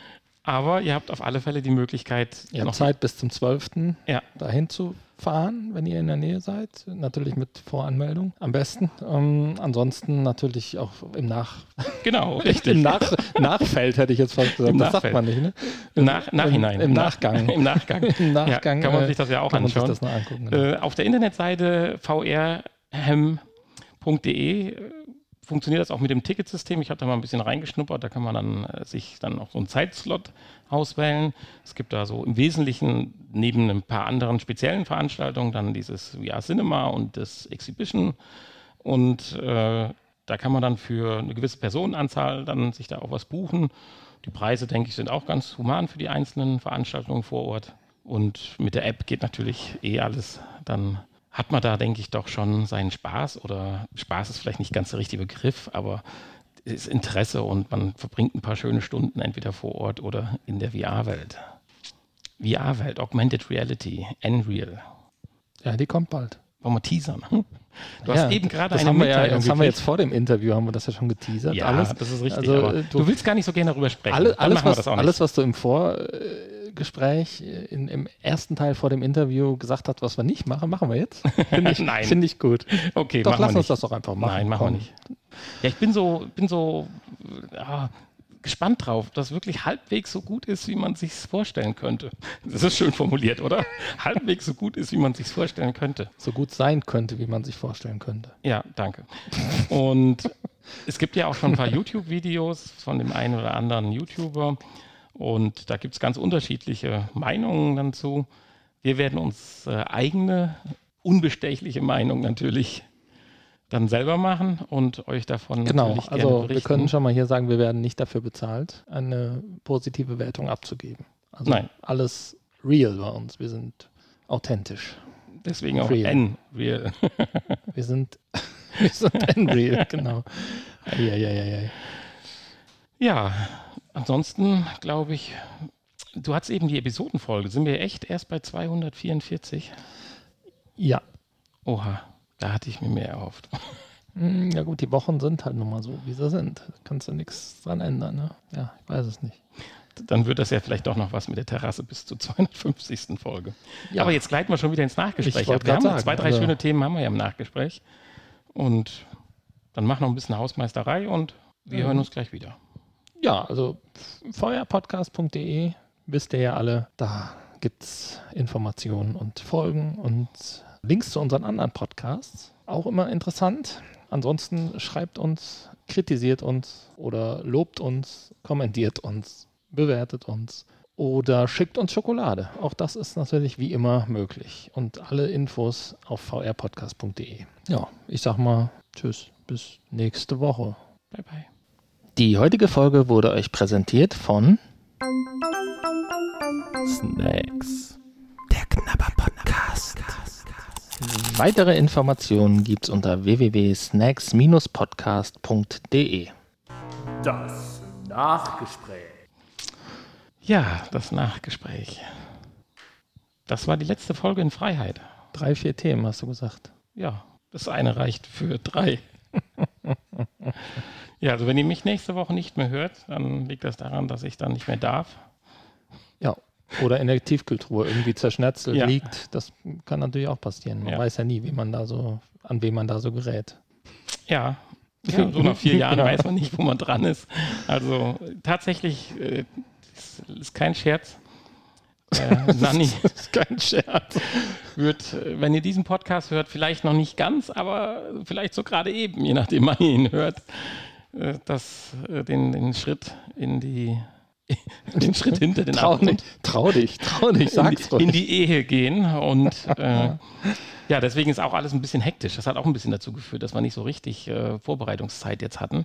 C: Aber ihr habt auf alle Fälle die Möglichkeit,
B: Ihr habt Zeit bis zum 12.
C: Ja.
B: dahin zu fahren, wenn ihr in der Nähe seid. Natürlich mit Voranmeldung am besten. Ähm, ansonsten natürlich auch im Nach
C: Genau,
B: Im
C: richtig.
B: Nach Nachfeld hätte ich jetzt fast gesagt.
C: Im
B: das sagt
C: Nachfeld.
B: man nicht, ne?
C: Im Nach Nachhinein.
B: Im, im Nachgang.
C: Im Nachgang.
B: Im Nachgang.
C: Ja, kann man
B: äh,
C: sich das ja auch
B: sich
C: anschauen.
B: angucken. genau.
C: Äh, auf der Internetseite vrhem.de äh, funktioniert das auch mit dem Ticketsystem. Ich habe da mal ein bisschen reingeschnuppert. Da kann man dann äh, sich dann auch so einen Zeitslot auswählen. Es gibt da so im Wesentlichen neben ein paar anderen speziellen Veranstaltungen dann dieses VR Cinema und das Exhibition. Und äh, da kann man dann für eine gewisse Personenanzahl dann sich da auch was buchen. Die Preise, denke ich, sind auch ganz human für die einzelnen Veranstaltungen vor Ort. Und mit der App geht natürlich eh alles. Dann hat man da, denke ich, doch schon seinen Spaß. Oder Spaß ist vielleicht nicht ganz der richtige Begriff, aber es ist Interesse und man verbringt ein paar schöne Stunden entweder vor Ort oder in der VR-Welt. VR-Welt, Augmented Reality, Unreal.
B: ja, die kommt bald.
C: Wollen wir teasern? Du hast
B: Ja,
C: eben gerade eine
B: haben wir ja,
C: Mitteilung
B: das haben wir jetzt vor dem Interview, haben wir das ja schon geteasert.
C: Ja,
B: alles.
C: das ist richtig.
B: Also, äh,
C: du,
B: du-
C: willst gar nicht so gerne darüber sprechen.
B: Alle, alles, was, alles, was du im Vorgespräch in, im ersten Teil vor dem Interview gesagt hast, was wir nicht machen, machen wir jetzt. Finde ich,
C: Nein.
B: Finde ich gut.
C: Okay,
B: Doch, lass
C: wir
B: uns das doch einfach machen.
C: Nein, machen
B: Komm.
C: wir nicht. Ja, ich bin so, bin so ja, gespannt drauf, ob das wirklich halbwegs so gut ist, wie man sich vorstellen könnte. Das ist schön formuliert, oder? halbwegs so gut ist, wie man sich vorstellen könnte.
B: So gut sein könnte, wie man sich vorstellen könnte.
C: Ja, danke. Und es gibt ja auch schon ein paar YouTube-Videos von dem einen oder anderen YouTuber. Und da gibt es ganz unterschiedliche Meinungen dazu. Wir werden uns äh, eigene, unbestechliche Meinung natürlich dann selber machen und euch davon
B: Genau,
C: natürlich gerne
B: also wir
C: berichten.
B: können schon mal hier sagen, wir werden nicht dafür bezahlt, eine positive Wertung abzugeben. Also
C: Nein.
B: alles real bei uns. Wir sind authentisch.
C: Deswegen auch
B: Real.
C: N. Real.
B: Wir sind, wir sind unreal, genau. Eieieiei.
C: Ja, ansonsten glaube ich, du hast eben die Episodenfolge. Sind wir echt erst bei 244?
B: Ja.
C: Oha, da hatte ich mir mehr erhofft.
B: Hm, Ja gut, die Wochen sind halt nun mal so, wie sie sind. Da kannst du nichts dran ändern, ne? Ja, ich weiß es nicht.
C: Dann wird das ja vielleicht doch noch was mit der Terrasse bis zur 250. Folge.
B: Ja.
C: Aber jetzt gleiten wir schon wieder ins Nachgespräch. Wir haben
B: sagen,
C: zwei, drei
B: also-
C: schöne Themen haben wir ja im Nachgespräch. Und dann mach noch ein bisschen Hausmeisterei und wir
B: Mhm.
C: hören uns gleich wieder.
B: Ja, also feuerpodcast.de wisst ihr ja alle, da gibt es Informationen und Folgen und Links zu unseren anderen Podcasts. Auch immer interessant. Ansonsten schreibt uns, kritisiert uns oder lobt uns, kommentiert uns, bewertet uns oder schickt uns Schokolade. Auch das ist natürlich wie immer möglich. Und alle Infos auf vrpodcast.de. Ja, ich sag mal Tschüss, bis nächste Woche.
C: Bye, bye.
B: Die heutige Folge wurde euch präsentiert von Snacks. Der Knabber Podcast. Weitere Informationen gibt's unter www.snacks-podcast.de.
A: Das Nachgespräch.
C: Ja, das Nachgespräch. Das war die letzte Folge in Freiheit.
B: Drei, vier Themen hast du gesagt.
C: Ja, das eine reicht für drei. Ja, also wenn ihr mich nächste Woche nicht mehr hört, dann liegt das daran, dass ich dann nicht mehr darf.
B: Ja. Oder in der Tiefkultur irgendwie zerschnetzelt
C: Ja.
B: liegt. Das kann natürlich auch passieren. Man
C: Ja.
B: weiß ja nie, wie man da so, an wen man da so gerät.
C: Ja. ja so nach vier Jahren
B: Ja.
C: weiß man nicht, wo man dran ist. Also tatsächlich äh, ist, ist kein Scherz. Äh, Nanni
B: Das ist kein Scherz.
C: wird, wenn ihr diesen Podcast hört, vielleicht noch nicht ganz, aber vielleicht so gerade eben, je nachdem wann ihr ihn hört, das, äh, den, den Schritt in die den Schritt hinter den
B: Trau,
C: Abgrund
B: trau dich, trau dich,
C: in
B: sag's
C: die, in
B: ruhig.
C: die Ehe gehen. Und äh, ja, deswegen ist auch alles ein bisschen hektisch. Das hat auch ein bisschen dazu geführt, dass wir nicht so richtig äh, Vorbereitungszeit jetzt hatten.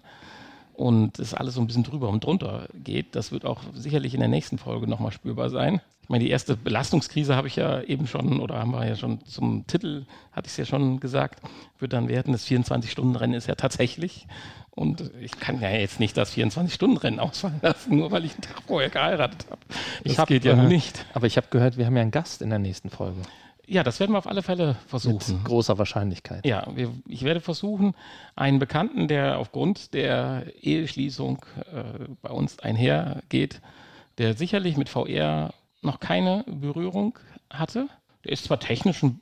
C: Und es alles so ein bisschen drüber und drunter geht. Das wird auch sicherlich in der nächsten Folge nochmal spürbar sein. Ich meine, die erste Belastungskrise habe ich ja eben schon, oder haben wir ja schon zum Titel, hatte ich es ja schon gesagt, wird dann werden. Das 24-Stunden-Rennen ist ja tatsächlich. Und ich kann ja jetzt nicht das 24-Stunden-Rennen ausfallen lassen, nur weil ich einen Tag vorher geheiratet habe. Das
B: Ich hab,
C: geht ja
B: äh,
C: nicht.
B: Aber ich habe gehört, wir haben ja einen Gast in der nächsten Folge.
C: Ja, das werden wir auf alle Fälle
B: Mit
C: versuchen.
B: großer Wahrscheinlichkeit.
C: Ja, wir, ich werde versuchen, einen Bekannten, der aufgrund der Eheschließung äh, bei uns einhergeht, der sicherlich mit VR noch keine Berührung hatte. Der ist zwar technisch ein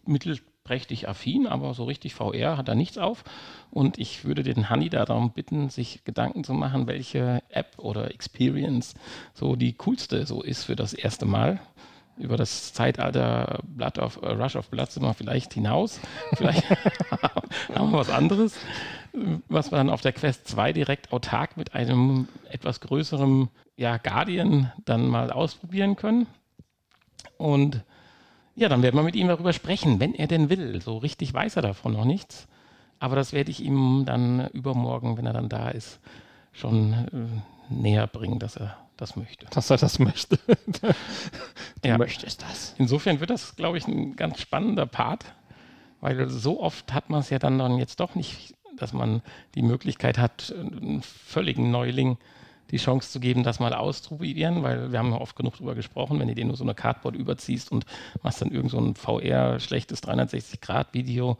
C: mittelprächtig affin, aber so richtig VR hat er nichts auf. Und ich würde den Hanni da darum bitten, sich Gedanken zu machen, welche App oder Experience so die coolste so ist für das erste Mal. Über das Zeitalter Blood of, äh, Rush of Blood sind wir vielleicht hinaus. Vielleicht haben wir was anderes, was wir dann auf der Quest 2 direkt autark mit einem etwas größeren ja, Guardian dann mal ausprobieren können. Und ja, dann werden wir mit ihm darüber sprechen, wenn er denn will. So richtig weiß er davon noch nichts. Aber das werde ich ihm dann übermorgen, wenn er dann da ist, schon äh, näher bringen, dass er das möchte.
B: Dass er das möchte. du
C: Ja.
B: möchtest das.
C: Insofern wird das, glaube ich, ein ganz spannender Part, weil so oft hat man es ja dann, dann jetzt doch nicht, dass man die Möglichkeit hat, einem völligen Neuling die Chance zu geben, das mal auszuprobieren, weil wir haben ja oft genug drüber gesprochen, wenn du dir nur so eine Cardboard überziehst und machst dann irgend so ein VR-schlechtes 360-Grad-Video,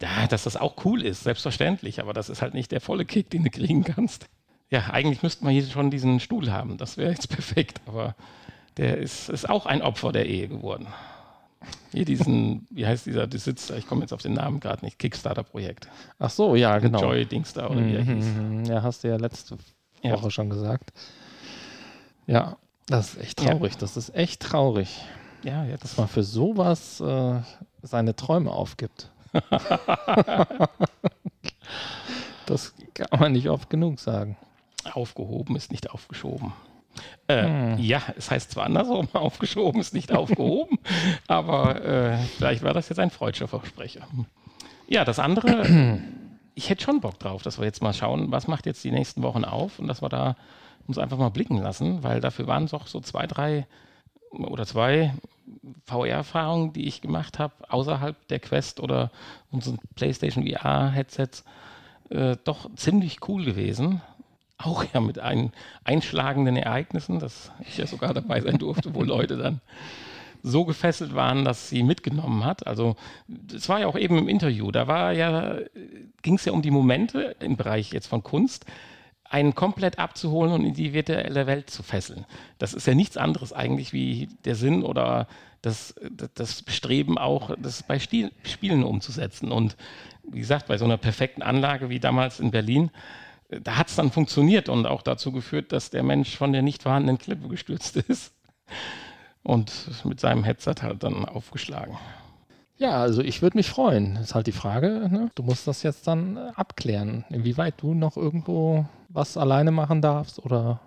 C: ja, dass das auch cool ist, selbstverständlich, aber das ist halt nicht der volle Kick, den du kriegen kannst. Ja, eigentlich müssten wir hier schon diesen Stuhl haben, das wäre jetzt perfekt, aber der ist, ist auch ein Opfer der Ehe geworden. Hier diesen, wie heißt dieser Besitzer, ich komme jetzt auf den Namen gerade nicht, Kickstarter-Projekt.
B: Ach so, ja, genau.
C: Joy Dings da oder wie er hieß.
B: Mhm, Ja, hast du ja letzte
C: Ja.
B: Woche schon gesagt. Ja, das ist echt traurig. Das ist echt traurig,
C: Ja,
B: dass
C: jetzt
B: man für sowas äh, seine Träume aufgibt. das kann man nicht oft genug sagen.
C: aufgehoben ist nicht aufgeschoben. Äh,
B: Hm.
C: Ja, es heißt zwar andersrum, aufgeschoben ist nicht aufgehoben, aber äh, vielleicht war das jetzt ein freudscher Versprecher. Ja, das andere, ich hätte schon Bock drauf, dass wir jetzt mal schauen, was macht jetzt die nächsten Wochen auf und dass wir da uns einfach mal blicken lassen, weil dafür waren doch so zwei, drei oder zwei VR-Erfahrungen, die ich gemacht habe, außerhalb der Quest oder unseren PlayStation VR-Headsets, äh, doch ziemlich cool gewesen. Auch ja mit ein, einschlagenden Ereignissen, dass ich ja sogar dabei sein durfte, wo Leute dann so gefesselt waren, dass sie mitgenommen hat. Also das war ja auch eben im Interview. Da war ja, ging es ja um die Momente im Bereich jetzt von Kunst, einen komplett abzuholen und in die virtuelle Welt zu fesseln. Das ist ja nichts anderes eigentlich wie der Sinn oder das, das Bestreben auch, das bei Spielen umzusetzen. Und wie gesagt, bei so einer perfekten Anlage wie damals in Berlin, da hat es dann funktioniert und auch dazu geführt, dass der Mensch von der nicht vorhandenen Klippe gestürzt ist und mit seinem Headset halt dann aufgeschlagen.
B: Ja, also ich würde mich freuen. Ist halt die Frage, ne? du musst das jetzt dann äh, abklären, inwieweit du noch irgendwo was alleine machen darfst oder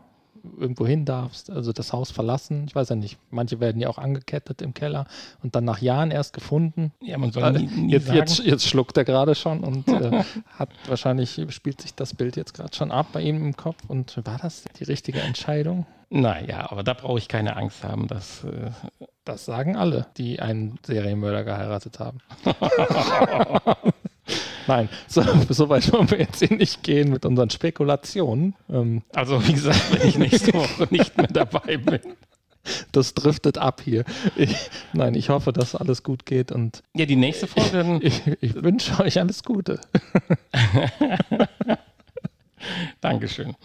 B: irgendwo hin darfst, also das Haus verlassen. Ich weiß ja nicht, manche werden ja auch angekettet im Keller und dann nach Jahren erst gefunden.
C: Ja, man soll nie, nie
B: jetzt, jetzt, jetzt schluckt er gerade schon und äh, hat wahrscheinlich spielt sich das Bild jetzt gerade schon ab bei ihm im Kopf. Und war das die richtige Entscheidung?
C: naja, aber da brauche ich keine Angst haben, dass äh,
B: Das sagen alle, die einen Serienmörder geheiratet haben. Nein, so, so weit wollen wir jetzt hier nicht gehen mit unseren Spekulationen. Ähm,
C: Also wie gesagt, wenn ich nächste Woche nicht mehr dabei bin.
B: das driftet ab hier. Ich, nein, ich hoffe, dass alles gut geht und
C: Ja, die nächste Folge, dann,
B: ich, ich wünsche euch alles Gute.
C: Dankeschön.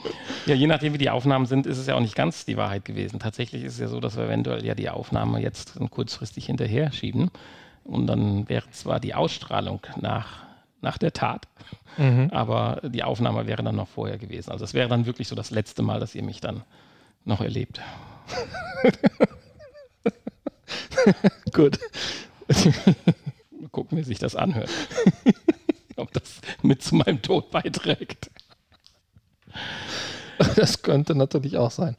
C: Ja, je nachdem, wie die Aufnahmen sind, ist es ja auch nicht ganz die Wahrheit gewesen. Tatsächlich ist es ja so, dass wir eventuell ja die Aufnahme jetzt kurzfristig hinterher schieben. Und dann wäre zwar die Ausstrahlung nach, nach der Tat, mhm. aber die Aufnahme wäre dann noch vorher gewesen. Also es wäre dann wirklich so das letzte Mal, dass ihr mich dann noch erlebt.
B: Gut.
C: Mal gucken, wie sich das anhört. Ob das mit zu meinem Tod beiträgt.
B: Das könnte natürlich auch sein.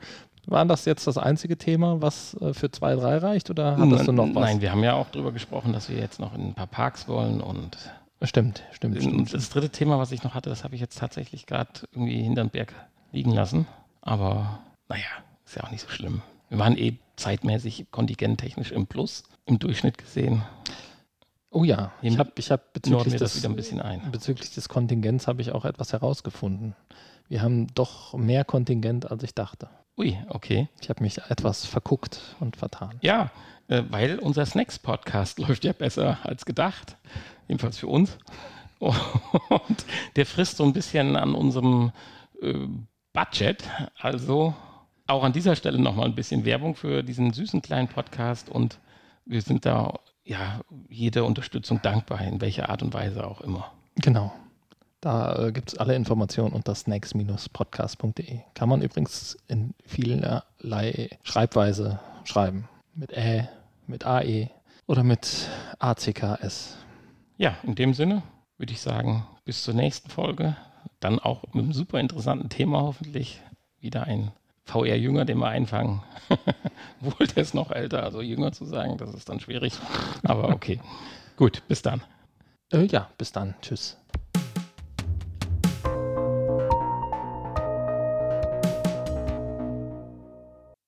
B: War das jetzt das einzige Thema, was äh, für 2-3 reicht oder hattest du noch was?
C: Nein, wir haben ja auch darüber gesprochen, dass wir jetzt noch in ein paar Parks wollen und.
B: Stimmt, stimmt, stimmt.
C: Das dritte Thema, was ich noch hatte, das habe ich jetzt tatsächlich gerade irgendwie hinterm Berg liegen lassen. Aber naja, ist ja auch nicht so schlimm. Wir waren eh zeitmäßig kontingenttechnisch im Plus, im Durchschnitt gesehen.
B: Oh ja, ich habe ich hab bezüglich,
C: des, wieder ein bisschen ein.
B: bezüglich des Kontingents habe ich auch etwas herausgefunden. Wir haben doch mehr Kontingent, als ich dachte.
C: Ui, okay.
B: Ich habe mich etwas verguckt und vertan.
C: Ja, weil unser Snacks-Podcast läuft ja besser als gedacht. Jedenfalls für uns. Und der frisst so ein bisschen an unserem äh, Budget. Also auch an dieser Stelle nochmal ein bisschen Werbung für diesen süßen kleinen Podcast. Und wir sind da ja jede Unterstützung dankbar, in welcher Art und Weise auch immer.
B: Genau. Da äh, gibt es alle Informationen unter snacks-podcast.de. Kann man übrigens in vielerlei Schreibweise schreiben. Mit Ä, mit AE oder mit ACKS.
C: Ja, in dem Sinne würde ich sagen, bis zur nächsten Folge. Dann auch mit einem super interessanten Thema hoffentlich. Wieder ein VR-Jünger, den wir einfangen. Wohl der ist noch älter, also jünger zu sagen, das ist dann schwierig. Aber okay. Gut, bis dann.
B: Äh, ja, bis dann. Tschüss.